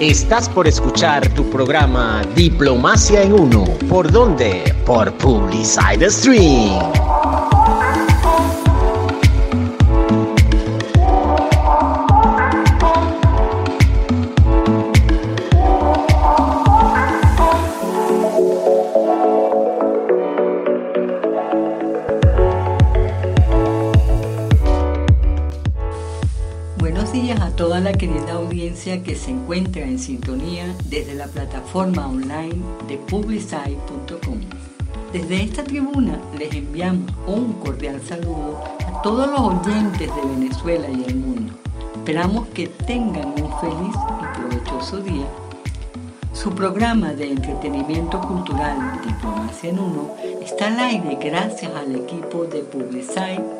Estás por escuchar tu programa Diplomacia en Uno. ¿Por dónde? Por Publicide Stream. Se encuentra en sintonía desde la plataforma online de publicite.com. Desde esta tribuna les enviamos un cordial saludo a todos los oyentes de Venezuela y el mundo. Esperamos que tengan un feliz y provechoso día. Su programa de entretenimiento cultural Diplomacia en Uno está al aire gracias al equipo de publicite.com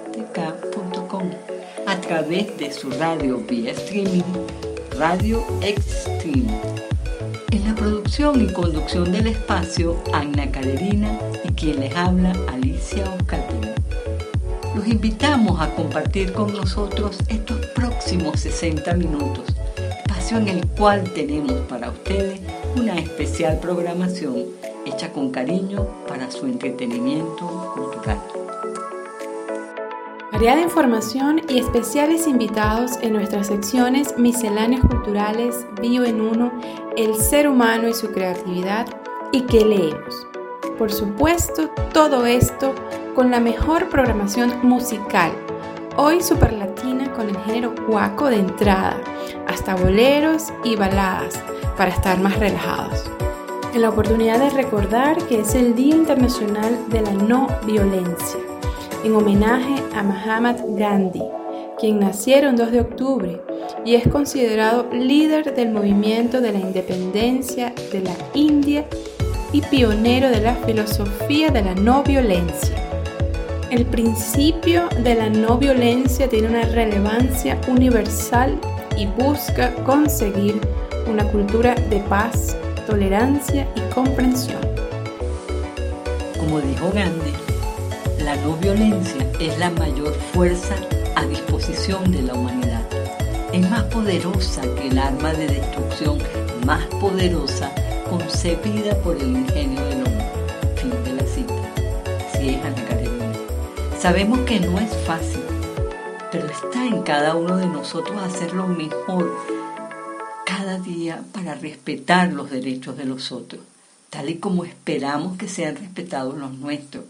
a través de su radio vía streaming Radio Extreme. En la producción y conducción del espacio, Ana Caderina y quien les habla, Alicia Oscatina. Los invitamos a compartir con nosotros estos próximos 60 minutos, espacio en el cual tenemos para ustedes una especial programación hecha con cariño para su entretenimiento cultural. Variada información y especiales invitados en nuestras secciones misceláneos culturales, Bio en Uno, El ser humano y su creatividad y qué leemos. Por supuesto, todo esto con la mejor programación musical, hoy superlatina con el género cuaco de entrada, hasta boleros y baladas para estar más relajados. En la oportunidad de recordar que es el Día Internacional de la No Violencia en homenaje a Mahatma Gandhi, quien naciera el 2 de octubre y es considerado líder del movimiento de la independencia de la India y pionero de la filosofía de la no violencia. El principio de la no violencia tiene una relevancia universal y busca conseguir una cultura de paz, tolerancia y comprensión. Como dijo Gandhi, la no violencia es la mayor fuerza a disposición de la humanidad. Es más poderosa que el arma de destrucción más poderosa concebida por el ingenio del hombre. Fin de la cita. Así es, Ana Karenina. Sabemos que no es fácil, pero está en cada uno de nosotros hacer lo mejor cada día para respetar los derechos de los otros, tal y como esperamos que sean respetados los nuestros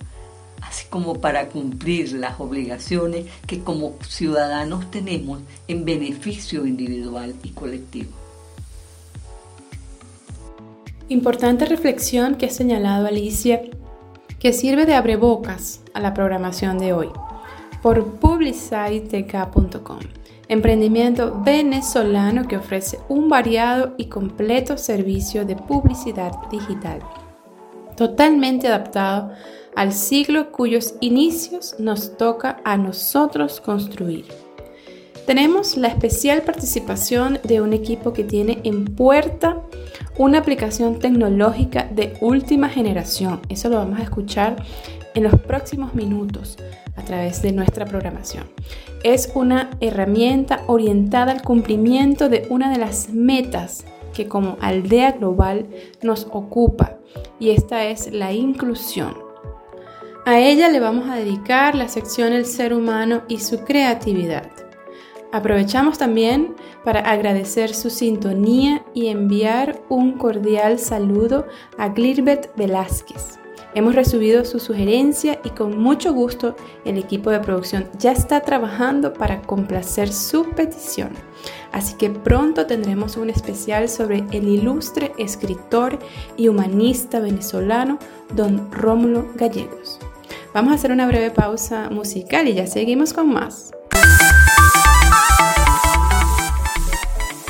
así como para cumplir las obligaciones que como ciudadanos tenemos en beneficio individual y colectivo. Importante reflexión que ha señalado Alicia, que sirve de abrebocas a la programación de hoy, por publicitek.com, emprendimiento venezolano que ofrece un variado y completo servicio de publicidad digital, totalmente adaptado al siglo cuyos inicios nos toca a nosotros construir. Tenemos la especial participación de un equipo que tiene en puerta una aplicación tecnológica de última generación. Eso lo vamos a escuchar en los próximos minutos a través de nuestra programación. Es una herramienta orientada al cumplimiento de una de las metas que como aldea global nos ocupa y esta es la inclusión a ella le vamos a dedicar la sección El ser humano y su creatividad. Aprovechamos también para agradecer su sintonía y enviar un cordial saludo a Glirbet Velázquez. Hemos recibido su sugerencia y con mucho gusto el equipo de producción ya está trabajando para complacer su petición. Así que pronto tendremos un especial sobre el ilustre escritor y humanista venezolano don Rómulo Gallegos. Vamos a hacer una breve pausa musical y ya seguimos con más.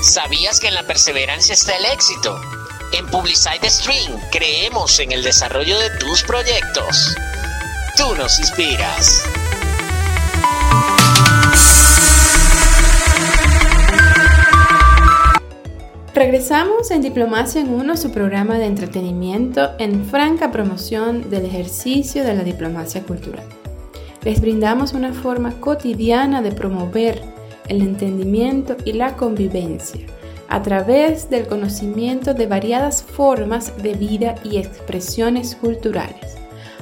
¿Sabías que en la perseverancia está el éxito? En Publicide Stream creemos en el desarrollo de tus proyectos. Tú nos inspiras. Regresamos en Diplomacia en Uno, su programa de entretenimiento en franca promoción del ejercicio de la diplomacia cultural. Les brindamos una forma cotidiana de promover el entendimiento y la convivencia a través del conocimiento de variadas formas de vida y expresiones culturales.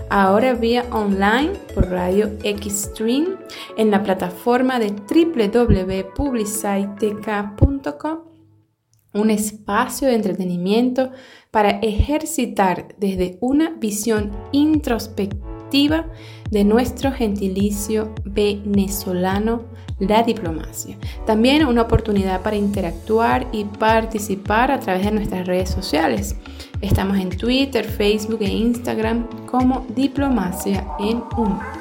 Ahora vía online por Radio Xstream en la plataforma de www.publicitek.com un espacio de entretenimiento para ejercitar desde una visión introspectiva de nuestro gentilicio venezolano la diplomacia. También una oportunidad para interactuar y participar a través de nuestras redes sociales. Estamos en Twitter, Facebook e Instagram como Diplomacia en Uno.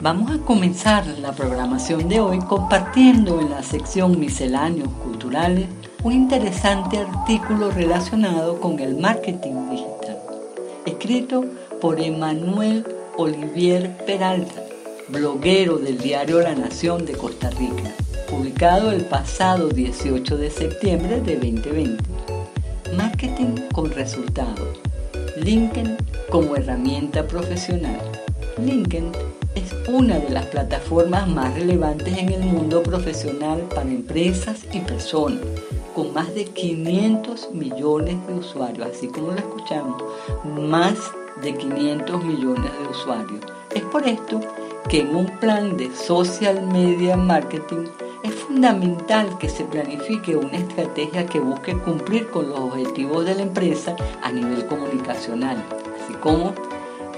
Vamos a comenzar la programación de hoy compartiendo en la sección Misceláneos Culturales un interesante artículo relacionado con el marketing digital, escrito por Emanuel Olivier Peralta, bloguero del diario La Nación de Costa Rica, publicado el pasado 18 de septiembre de 2020. Marketing con resultados. LinkedIn como herramienta profesional. LinkedIn es una de las plataformas más relevantes en el mundo profesional para empresas y personas, con más de 500 millones de usuarios, así como lo escuchamos, más de 500 millones de usuarios. Es por esto que en un plan de social media marketing es fundamental que se planifique una estrategia que busque cumplir con los objetivos de la empresa a nivel comunicacional, así como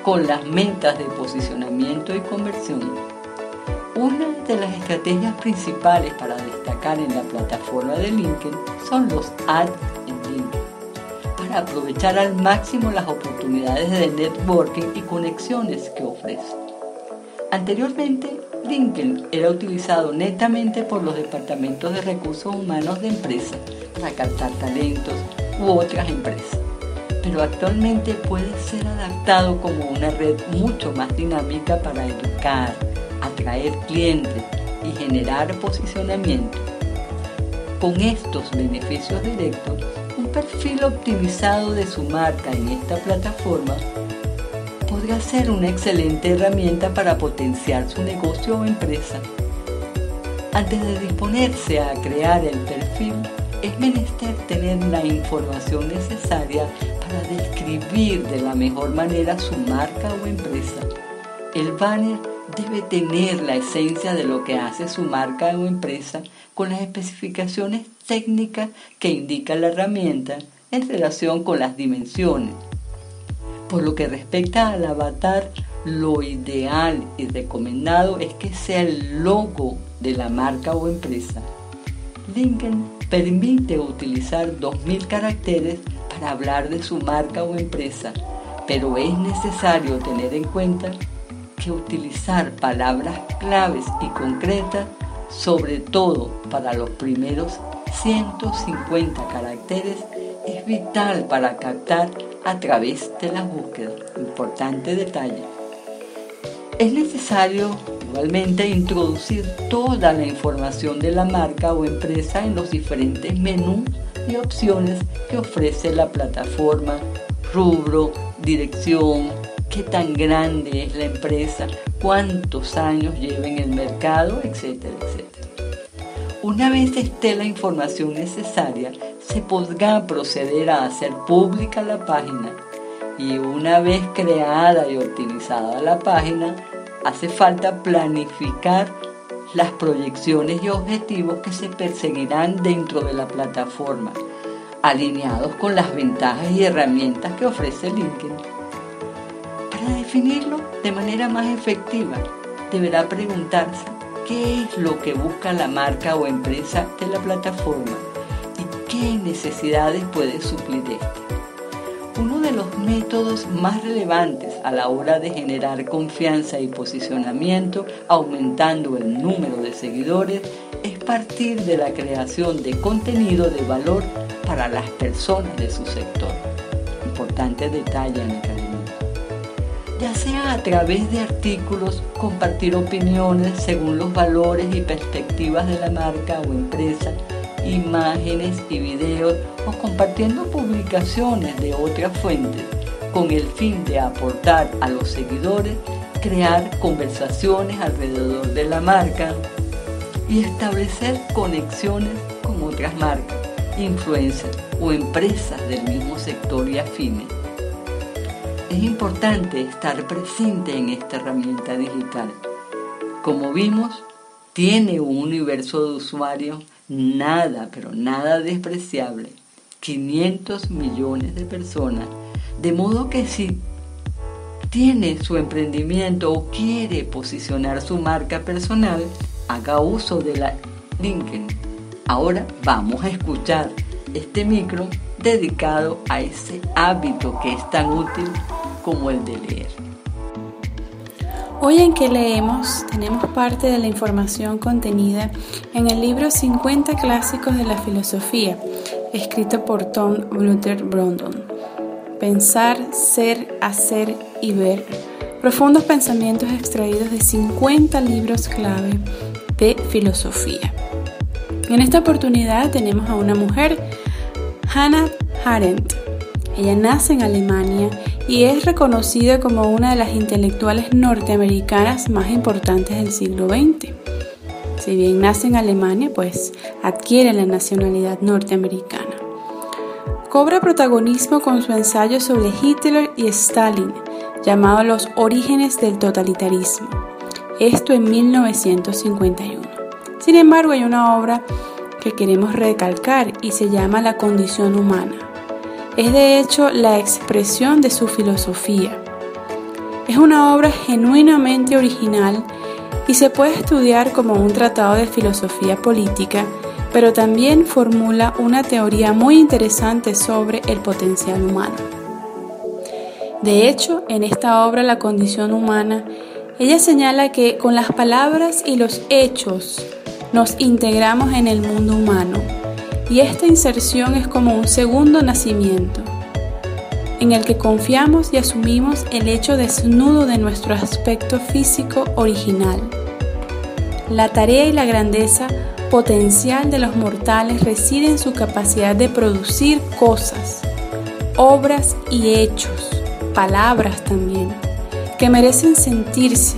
con las metas de posicionamiento y conversión. Una de las estrategias principales para destacar en la plataforma de LinkedIn son los ads en LinkedIn, para aprovechar al máximo las oportunidades de networking y conexiones que ofrece. Anteriormente, LinkedIn era utilizado netamente por los departamentos de recursos humanos de empresas para captar talentos u otras empresas, pero actualmente puede ser adaptado como una red mucho más dinámica para educar, atraer clientes y generar posicionamiento. Con estos beneficios directos, un perfil optimizado de su marca en esta plataforma podría ser una excelente herramienta para potenciar su negocio o empresa. Antes de disponerse a crear el perfil, es menester tener la información necesaria para describir de la mejor manera su marca o empresa. El banner debe tener la esencia de lo que hace su marca o empresa con las especificaciones técnicas que indica la herramienta en relación con las dimensiones, por lo que respecta al avatar, lo ideal y recomendado es que sea el logo de la marca o empresa. LinkedIn permite utilizar 2.000 caracteres para hablar de su marca o empresa, pero es necesario tener en cuenta que utilizar palabras claves y concretas, sobre todo para los primeros 150 caracteres, es vital para captar a través de la búsqueda. Importante detalle. Es necesario igualmente introducir toda la información de la marca o empresa en los diferentes menús y opciones que ofrece la plataforma, rubro, dirección, qué tan grande es la empresa, cuántos años lleva en el mercado, etcétera, etcétera. Una vez esté la información necesaria, se podrá proceder a hacer pública la página y una vez creada y optimizada la página, hace falta planificar las proyecciones y objetivos que se perseguirán dentro de la plataforma, alineados con las ventajas y herramientas que ofrece LinkedIn. Para definirlo de manera más efectiva, deberá preguntarse qué es lo que busca la marca o empresa de la plataforma qué necesidades puede suplir este. De los métodos más relevantes a la hora de generar confianza y posicionamiento, aumentando el número de seguidores, es partir de la creación de contenido de valor para las personas de su sector. Importante detalle en. Ya sea a través de artículos, compartir opiniones según los valores y perspectivas de la marca o empresa, imágenes y videos o compartiendo publicaciones de otras fuentes con el fin de aportar a los seguidores, crear conversaciones alrededor de la marca y establecer conexiones con otras marcas, influencers o empresas del mismo sector y afines. Es importante estar presente en esta herramienta digital. Como vimos, tiene un universo de usuarios nada, pero nada despreciable. 500 millones de personas. De modo que si tiene su emprendimiento o quiere posicionar su marca personal, haga uso de la LinkedIn. Ahora vamos a escuchar este micro dedicado a ese hábito que es tan útil como el de leer. Hoy en que leemos tenemos parte de la información contenida en el libro 50 clásicos de la filosofía, escrito por Tom Luther Brondon. Pensar, ser, hacer y ver. Profundos pensamientos extraídos de 50 libros clave de filosofía. En esta oportunidad tenemos a una mujer, Hannah Arendt. Ella nace en Alemania y es reconocida como una de las intelectuales norteamericanas más importantes del siglo XX. Si bien nace en Alemania, pues adquiere la nacionalidad norteamericana. Cobra protagonismo con su ensayo sobre Hitler y Stalin, llamado Los orígenes del totalitarismo, esto en 1951. Sin embargo, hay una obra que queremos recalcar y se llama La condición humana. Es de hecho la expresión de su filosofía. Es una obra genuinamente original y se puede estudiar como un tratado de filosofía política, pero también formula una teoría muy interesante sobre el potencial humano. De hecho, en esta obra La condición humana, ella señala que con las palabras y los hechos nos integramos en el mundo humano y esta inserción es como un segundo nacimiento, en el que confiamos y asumimos el hecho desnudo de nuestro aspecto físico original. La tarea y la grandeza potencial de los mortales reside en su capacidad de producir cosas, obras y hechos, palabras también, que merecen sentirse.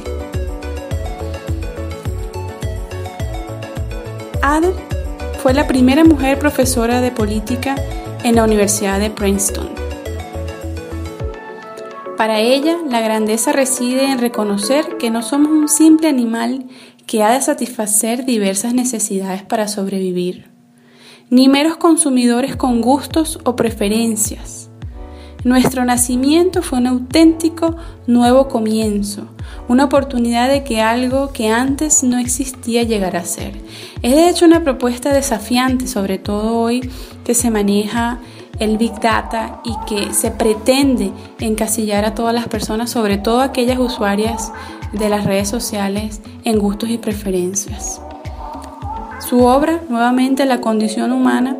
Ada fue la primera mujer profesora de política en la Universidad de Princeton. Para ella, la grandeza reside en reconocer que no somos un simple animal que ha de satisfacer diversas necesidades para sobrevivir, ni meros consumidores con gustos o preferencias. Nuestro nacimiento fue un auténtico nuevo comienzo, una oportunidad de que algo que antes no existía llegara a ser. Es de hecho una propuesta desafiante, sobre todo hoy que se maneja el Big Data y que se pretende encasillar a todas las personas, sobre todo aquellas usuarias de las redes sociales, en gustos y preferencias. Su obra, nuevamente La condición humana,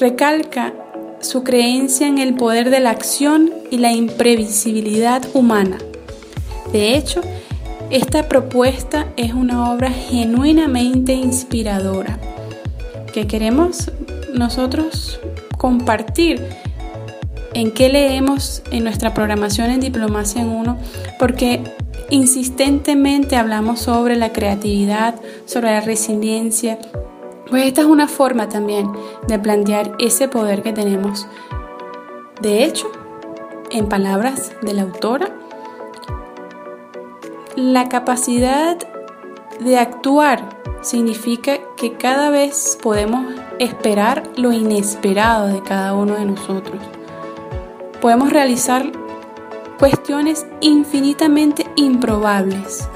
recalca su creencia en el poder de la acción y la imprevisibilidad humana. De hecho, esta propuesta es una obra genuinamente inspiradora que queremos nosotros compartir en qué leemos en nuestra programación en Diplomacia en Uno, porque insistentemente hablamos sobre la creatividad, sobre la resiliencia. Pues esta es una forma también de plantear ese poder que tenemos. De hecho, en palabras de la autora, la capacidad de actuar significa que cada vez podemos esperar lo inesperado de cada uno de nosotros. Podemos realizar cuestiones infinitamente improbables.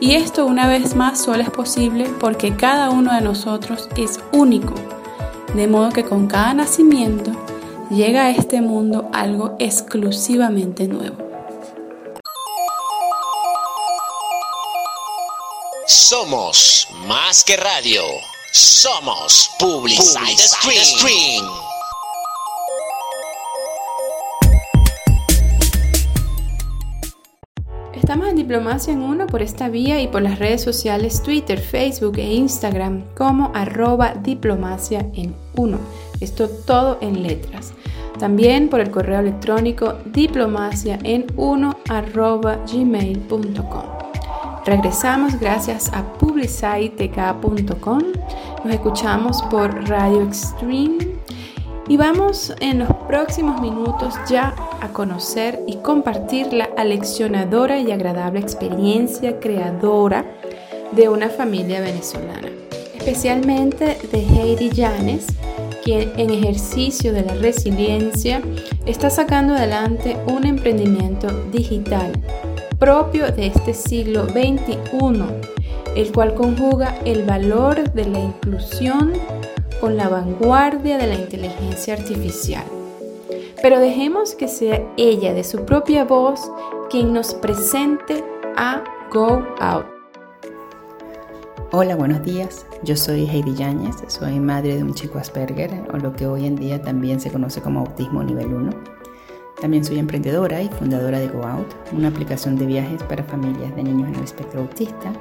Y esto una vez más solo es posible porque cada uno de nosotros es único. De modo que con cada nacimiento llega a este mundo algo exclusivamente nuevo. Somos más que radio. Somos Publicide Stream. Estamos en Diplomacia en Uno por esta vía y por las redes sociales Twitter, Facebook e Instagram como arroba diplomacia en uno. Esto todo en letras. También por el correo electrónico diplomacia en uno arroba gmail.com. Regresamos gracias a publicitek.com Nos escuchamos por Radio Extreme y vamos en los próximos minutos ya a conocer y compartir la aleccionadora y agradable experiencia creadora de una familia venezolana, especialmente de Heidi Llanes, quien en ejercicio de la resiliencia está sacando adelante un emprendimiento digital propio de este siglo XXI, el cual conjuga el valor de la inclusión con la vanguardia de la inteligencia artificial. Pero dejemos que sea ella de su propia voz quien nos presente a Go Out. Hola, buenos días. Yo soy Heidi Yáñez, soy madre de un chico Asperger, o lo que hoy en día también se conoce como autismo nivel 1. También soy emprendedora y fundadora de Go Out, una aplicación de viajes para familias de niños en el espectro autista,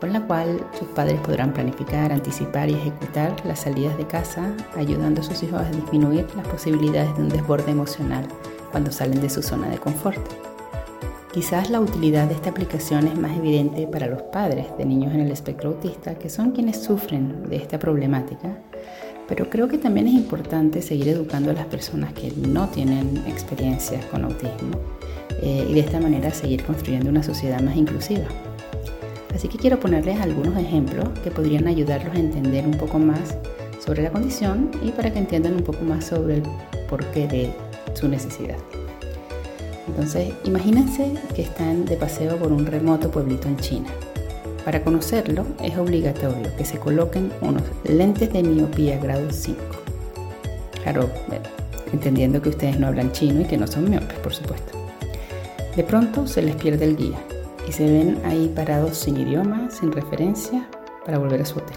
con la cual sus padres podrán planificar, anticipar y ejecutar las salidas de casa, ayudando a sus hijos a disminuir las posibilidades de un desborde emocional cuando salen de su zona de confort. Quizás la utilidad de esta aplicación es más evidente para los padres de niños en el espectro autista, que son quienes sufren de esta problemática, pero creo que también es importante seguir educando a las personas que no tienen experiencias con autismo eh, y de esta manera seguir construyendo una sociedad más inclusiva. Así que quiero ponerles algunos ejemplos que podrían ayudarlos a entender un poco más sobre la condición y para que entiendan un poco más sobre el porqué de su necesidad. Entonces, imagínense que están de paseo por un remoto pueblito en China para conocerlo es obligatorio que se coloquen unos lentes de miopía grado 5. Claro, entendiendo que ustedes no hablan chino y que no son miopes, por supuesto. De pronto se les pierde el guía y se ven ahí parados sin idioma, sin referencia, para volver a su hotel.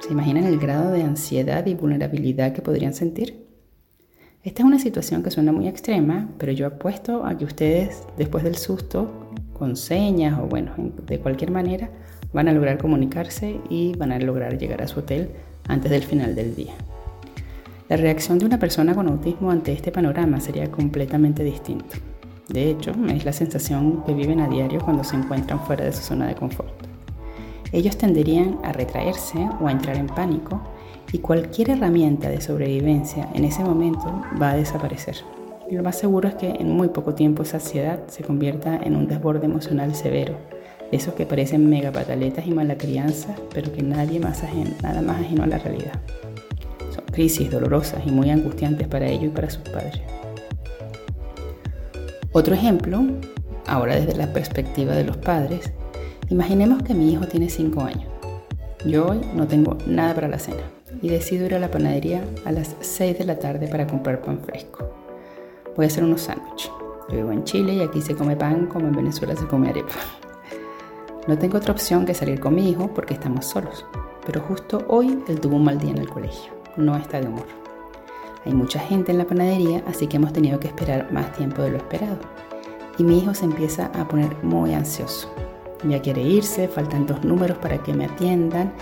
¿Se imaginan el grado de ansiedad y vulnerabilidad que podrían sentir? Esta es una situación que suena muy extrema, pero yo apuesto a que ustedes, después del susto, con señas o bueno, de cualquier manera, van a lograr comunicarse y van a lograr llegar a su hotel antes del final del día. La reacción de una persona con autismo ante este panorama sería completamente distinta. De hecho, es la sensación que viven a diario cuando se encuentran fuera de su zona de confort. Ellos tenderían a retraerse o a entrar en pánico y cualquier herramienta de sobrevivencia en ese momento va a desaparecer. Y lo más seguro es que en muy poco tiempo esa ansiedad se convierta en un desborde emocional severo, esos que parecen mega pataletas y mala crianza, pero que nadie más nada más ajeno a la realidad. Son crisis dolorosas y muy angustiantes para ellos y para sus padres. Otro ejemplo, ahora desde la perspectiva de los padres, imaginemos que mi hijo tiene 5 años. Yo hoy no tengo nada para la cena y decido ir a la panadería a las 6 de la tarde para comprar pan fresco voy a hacer unos sándwiches. Yo vivo en Chile y aquí se come pan como en Venezuela se come arepa. No tengo otra opción que salir con mi hijo porque estamos solos, pero justo hoy él tuvo un mal día en el colegio, no está de humor. Hay mucha gente en la panadería, así que hemos tenido que esperar más tiempo de lo esperado. Y mi hijo se empieza a poner muy ansioso. Ya quiere irse, faltan dos números para que me atiendan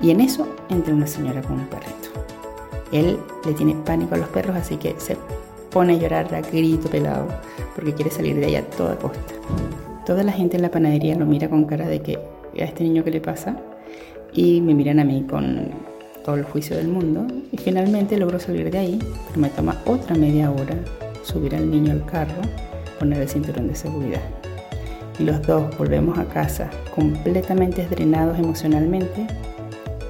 y en eso entra una señora con un perrito. Él le tiene pánico a los perros, así que se pone a llorar a grito pelado porque quiere salir de ahí a toda costa. Toda la gente en la panadería lo mira con cara de que a este niño qué le pasa y me miran a mí con todo el juicio del mundo y finalmente logro salir de ahí, pero me toma otra media hora subir al niño al carro, poner el cinturón de seguridad. Y los dos volvemos a casa completamente drenados emocionalmente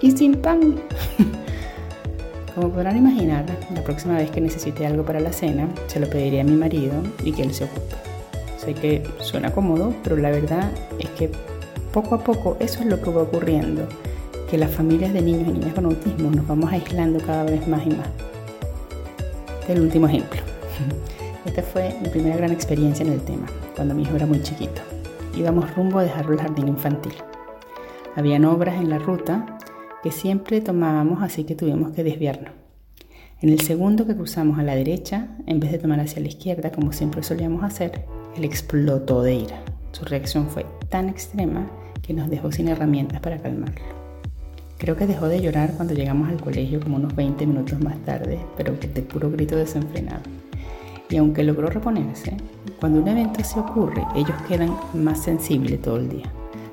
y sin pan. Como podrán imaginar, la próxima vez que necesite algo para la cena, se lo pediré a mi marido y que él se ocupe. Sé que suena cómodo, pero la verdad es que poco a poco eso es lo que va ocurriendo, que las familias de niños y niñas con autismo nos vamos aislando cada vez más y más. El último ejemplo. Esta fue mi primera gran experiencia en el tema, cuando mi hijo era muy chiquito. Íbamos rumbo a dejarlo al jardín infantil. Habían obras en la ruta que siempre tomábamos, así que tuvimos que desviarnos. En el segundo que cruzamos a la derecha, en vez de tomar hacia la izquierda, como siempre solíamos hacer, él explotó de ira. Su reacción fue tan extrema que nos dejó sin herramientas para calmarlo. Creo que dejó de llorar cuando llegamos al colegio como unos 20 minutos más tarde, pero de puro grito desenfrenado. Y aunque logró reponerse, cuando un evento se ocurre, ellos quedan más sensibles todo el día.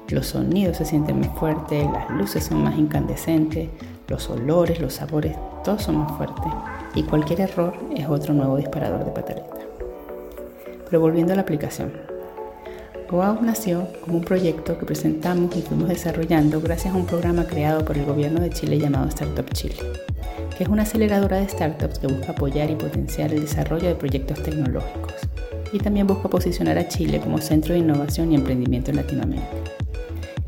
Los sonidos se sienten más fuertes, las luces son más incandescentes, Los olores, los sabores, todos son más fuertes y cualquier error es otro nuevo disparador de pataleta. Pero volviendo a la aplicación. GoOut nació como un proyecto que presentamos y fuimos desarrollando gracias a un programa creado por el gobierno de Chile llamado Startup Chile, que es una aceleradora de startups que busca apoyar y potenciar el desarrollo de proyectos tecnológicos y también busca posicionar a Chile como centro de innovación y emprendimiento en Latinoamérica.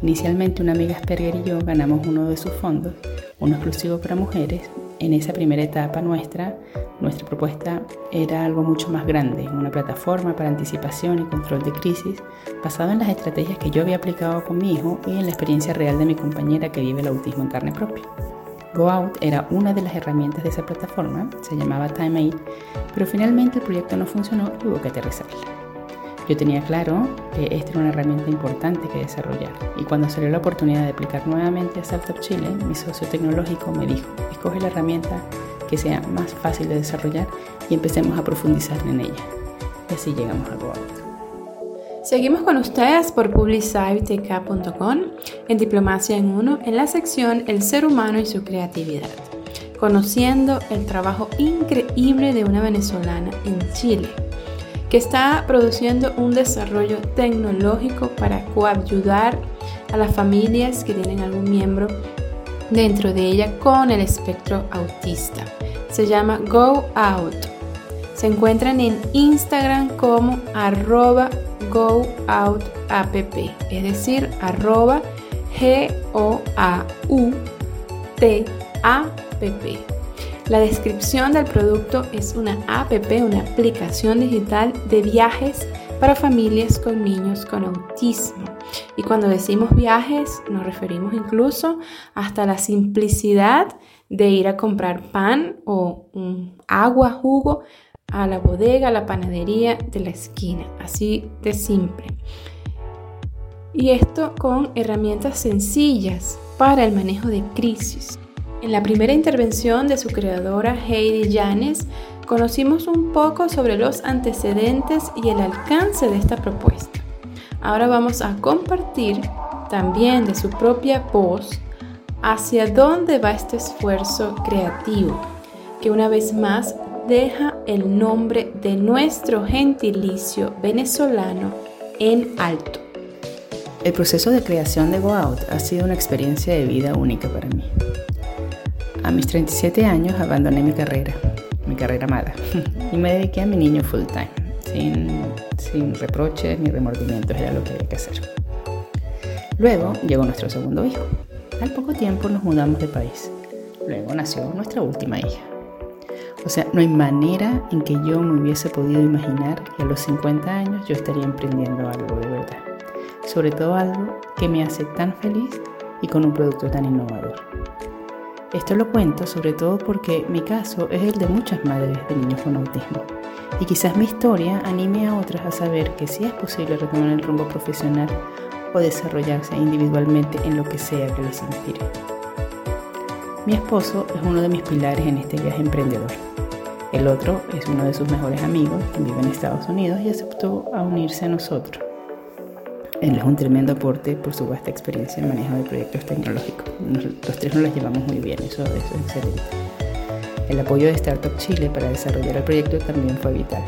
Inicialmente una amiga Asperger y yo ganamos uno de sus fondos, uno exclusivo para mujeres. En esa primera etapa nuestra, nuestra propuesta era algo mucho más grande, una plataforma para anticipación y control de crisis, basado en las estrategias que yo había aplicado con mi hijo y en la experiencia real de mi compañera que vive el autismo en carne propia. GoOut era una de las herramientas de esa plataforma, se llamaba TimeAid, pero finalmente el proyecto no funcionó y hubo que aterrizarla. Yo tenía claro que esta era una herramienta importante que desarrollar y cuando salió la oportunidad de aplicar nuevamente a Startup Chile, mi socio tecnológico me dijo, escoge la herramienta que sea más fácil de desarrollar y empecemos a profundizar en ella. Y así llegamos a GoOut. Seguimos con ustedes por publicitk.com en Diplomacia en Uno en la sección El ser humano y su creatividad, conociendo el trabajo increíble de una venezolana en Chile que está produciendo un desarrollo tecnológico para coayudar a las familias que tienen algún miembro dentro de ella con el espectro autista. Se llama Go Out. Se encuentran en Instagram como arroba Go Out App, es decir, arroba G-O-A-U-T-A-P-P. La descripción del producto es una app, una aplicación digital de viajes para familias con niños con autismo. Y cuando decimos viajes nos referimos incluso hasta la simplicidad de ir a comprar pan o agua, jugo a la bodega, a la panadería de la esquina. Así de simple. Y esto con herramientas sencillas para el manejo de crisis. En la primera intervención de su creadora Heidi Janes, conocimos un poco sobre los antecedentes y el alcance de esta propuesta. Ahora vamos a compartir también de su propia voz hacia dónde va este esfuerzo creativo, que una vez más deja el nombre de nuestro gentilicio venezolano en alto. El proceso de creación de Go Out ha sido una experiencia de vida única para mí. A mis 37 años abandoné mi carrera, mi carrera amada, y me dediqué a mi niño full time, sin, sin reproches ni remordimientos, era lo que había que hacer. Luego llegó nuestro segundo hijo. Al poco tiempo nos mudamos de país. Luego nació nuestra última hija. O sea, no hay manera en que yo me hubiese podido imaginar que a los 50 años yo estaría emprendiendo algo de verdad. Sobre todo algo que me hace tan feliz y con un producto tan innovador. Esto lo cuento sobre todo porque mi caso es el de muchas madres de niños con autismo. Y quizás mi historia anime a otras a saber que sí es posible retomar el rumbo profesional o desarrollarse individualmente en lo que sea que les inspire. Mi esposo es uno de mis pilares en este viaje emprendedor. El otro es uno de sus mejores amigos que vive en Estados Unidos y aceptó a unirse a nosotros. Él es un tremendo aporte por su vasta experiencia en manejo de proyectos tecnológicos. Los tres nos las llevamos muy bien, eso, es excelente. El apoyo de Startup Chile para desarrollar el proyecto también fue vital.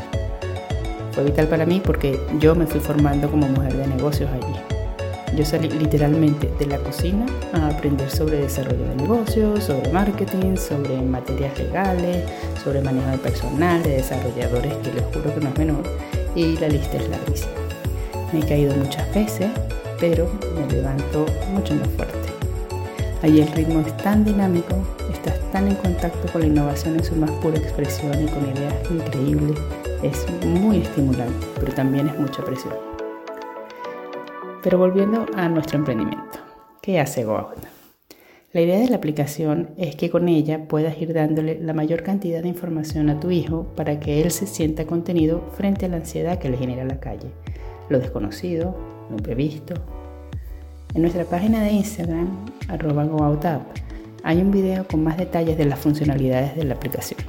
Fue vital para mí porque yo me fui formando como mujer de negocios allí. Yo salí literalmente de la cocina a aprender sobre desarrollo de negocios, sobre marketing, sobre materias legales, sobre manejo de personal, de desarrolladores, que les juro que no es menor, y la lista es larguísima. Me he caído muchas veces, pero me levanto mucho más fuerte. Ahí el ritmo es tan dinámico, estás tan en contacto con la innovación en su más pura expresión y con ideas increíbles. Es muy estimulante, pero también es mucha presión. Pero volviendo a nuestro emprendimiento, ¿qué hace GoOut? La idea de la aplicación es que con ella puedas ir dándole la mayor cantidad de información a tu hijo para que él se sienta contenido frente a la ansiedad que le genera la calle lo desconocido, lo imprevisto. En nuestra página de Instagram, arroba GoOutApp, hay un video con más detalles de las funcionalidades de la aplicación.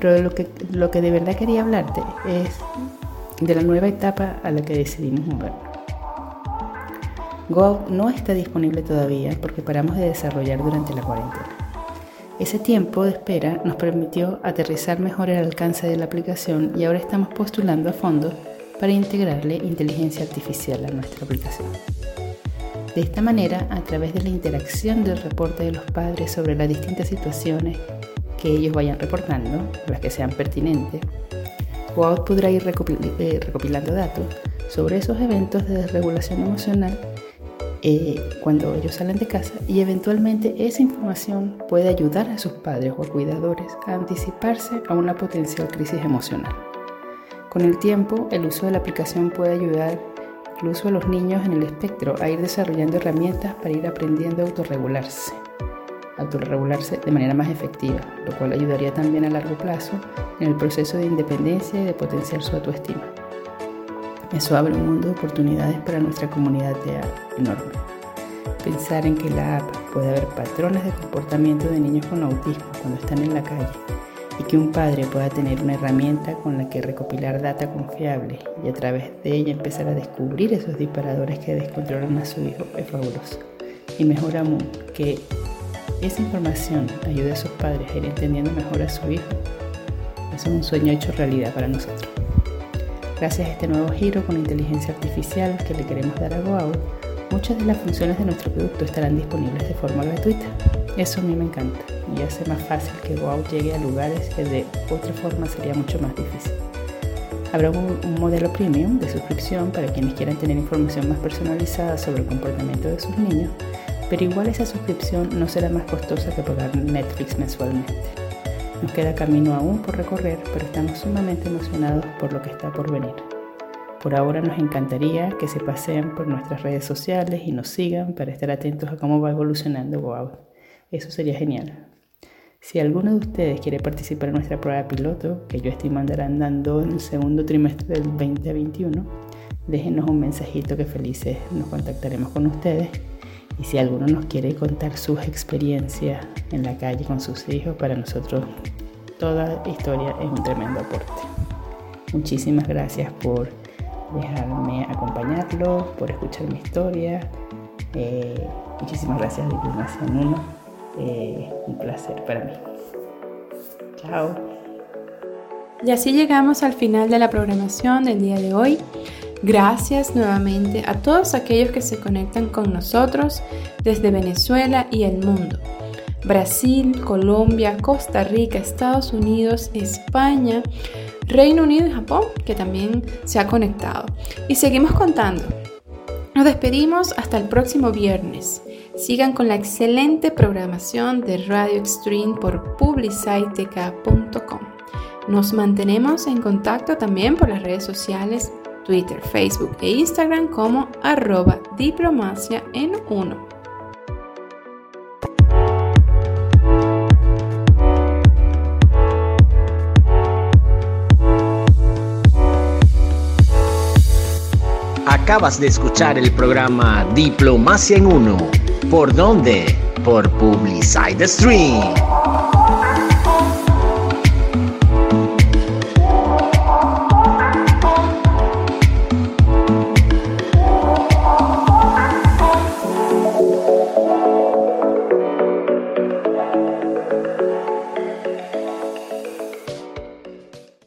Pero lo que, lo que de verdad quería hablarte es de la nueva etapa a la que decidimos movernos. Go no está disponible todavía porque paramos de desarrollar durante la cuarentena. Ese tiempo de espera nos permitió aterrizar mejor el alcance de la aplicación y ahora estamos postulando a fondo para integrarle inteligencia artificial a nuestra aplicación. De esta manera, a través de la interacción del reporte de los padres sobre las distintas situaciones que ellos vayan reportando, las que sean pertinentes, WOW podrá ir eh, recopilando datos sobre esos eventos de desregulación emocional eh, cuando ellos salen de casa y eventualmente esa información puede ayudar a sus padres o cuidadores a anticiparse a una potencial crisis emocional. Con el tiempo, el uso de la aplicación puede ayudar incluso a los niños en el espectro a ir desarrollando herramientas para ir aprendiendo a autorregularse, autorregularse de manera más efectiva, lo cual ayudaría también a largo plazo en el proceso de independencia y de potenciar su autoestima. Eso abre un mundo de oportunidades para nuestra comunidad de enorme. Pensar en que la app puede haber patrones de comportamiento de niños con autismo cuando están en la calle y que un padre pueda tener una herramienta con la que recopilar data confiable y a través de ella empezar a descubrir esos disparadores que descontrolan a su hijo es fabuloso. Y mejor aún, que esa información ayude a sus padres a ir entendiendo mejor a su hijo. es un sueño hecho realidad para nosotros. Gracias a este nuevo giro con inteligencia artificial que le queremos dar a Goau, muchas de las funciones de nuestro producto estarán disponibles de forma gratuita. Eso a mí me encanta y hace más fácil que Goau llegue a lugares que de otra forma sería mucho más difícil. Habrá un, un, modelo premium de suscripción para quienes quieran tener información más personalizada sobre el comportamiento de sus niños, pero igual esa suscripción no será más costosa que pagar Netflix mensualmente. Nos queda camino aún por recorrer, pero estamos sumamente emocionados por lo que está por venir. Por ahora nos encantaría que se paseen por nuestras redes sociales y nos sigan para estar atentos a cómo va evolucionando Wow. Eso sería genial. Si alguno de ustedes quiere participar en nuestra prueba piloto, que yo estimo andarán dando en el segundo trimestre del 2021, déjenos un mensajito que felices nos contactaremos con ustedes y si alguno nos quiere contar sus experiencias en la calle con sus hijos, para nosotros toda historia es un tremendo aporte. Muchísimas gracias por dejarme acompañarlo, por escuchar mi historia. Eh, muchísimas gracias, Diplomacia en Uno. Eh, un placer para mí. Chao. Y así llegamos al final de la programación del día de hoy. Gracias nuevamente a todos aquellos que se conectan con nosotros desde Venezuela y el mundo. Brasil, Colombia, Costa Rica, Estados Unidos, España, Reino Unido y Japón, que también se ha conectado. Y seguimos contando. Nos despedimos hasta el próximo viernes. Sigan con la excelente programación de Radio Extreme por publicitek.com. Nos mantenemos en contacto también por las redes sociales Twitter, Facebook e Instagram como arroba diplomacia en uno. Acabas de escuchar el programa Diplomacia en Uno. ¿Por dónde? Por Publicide Stream.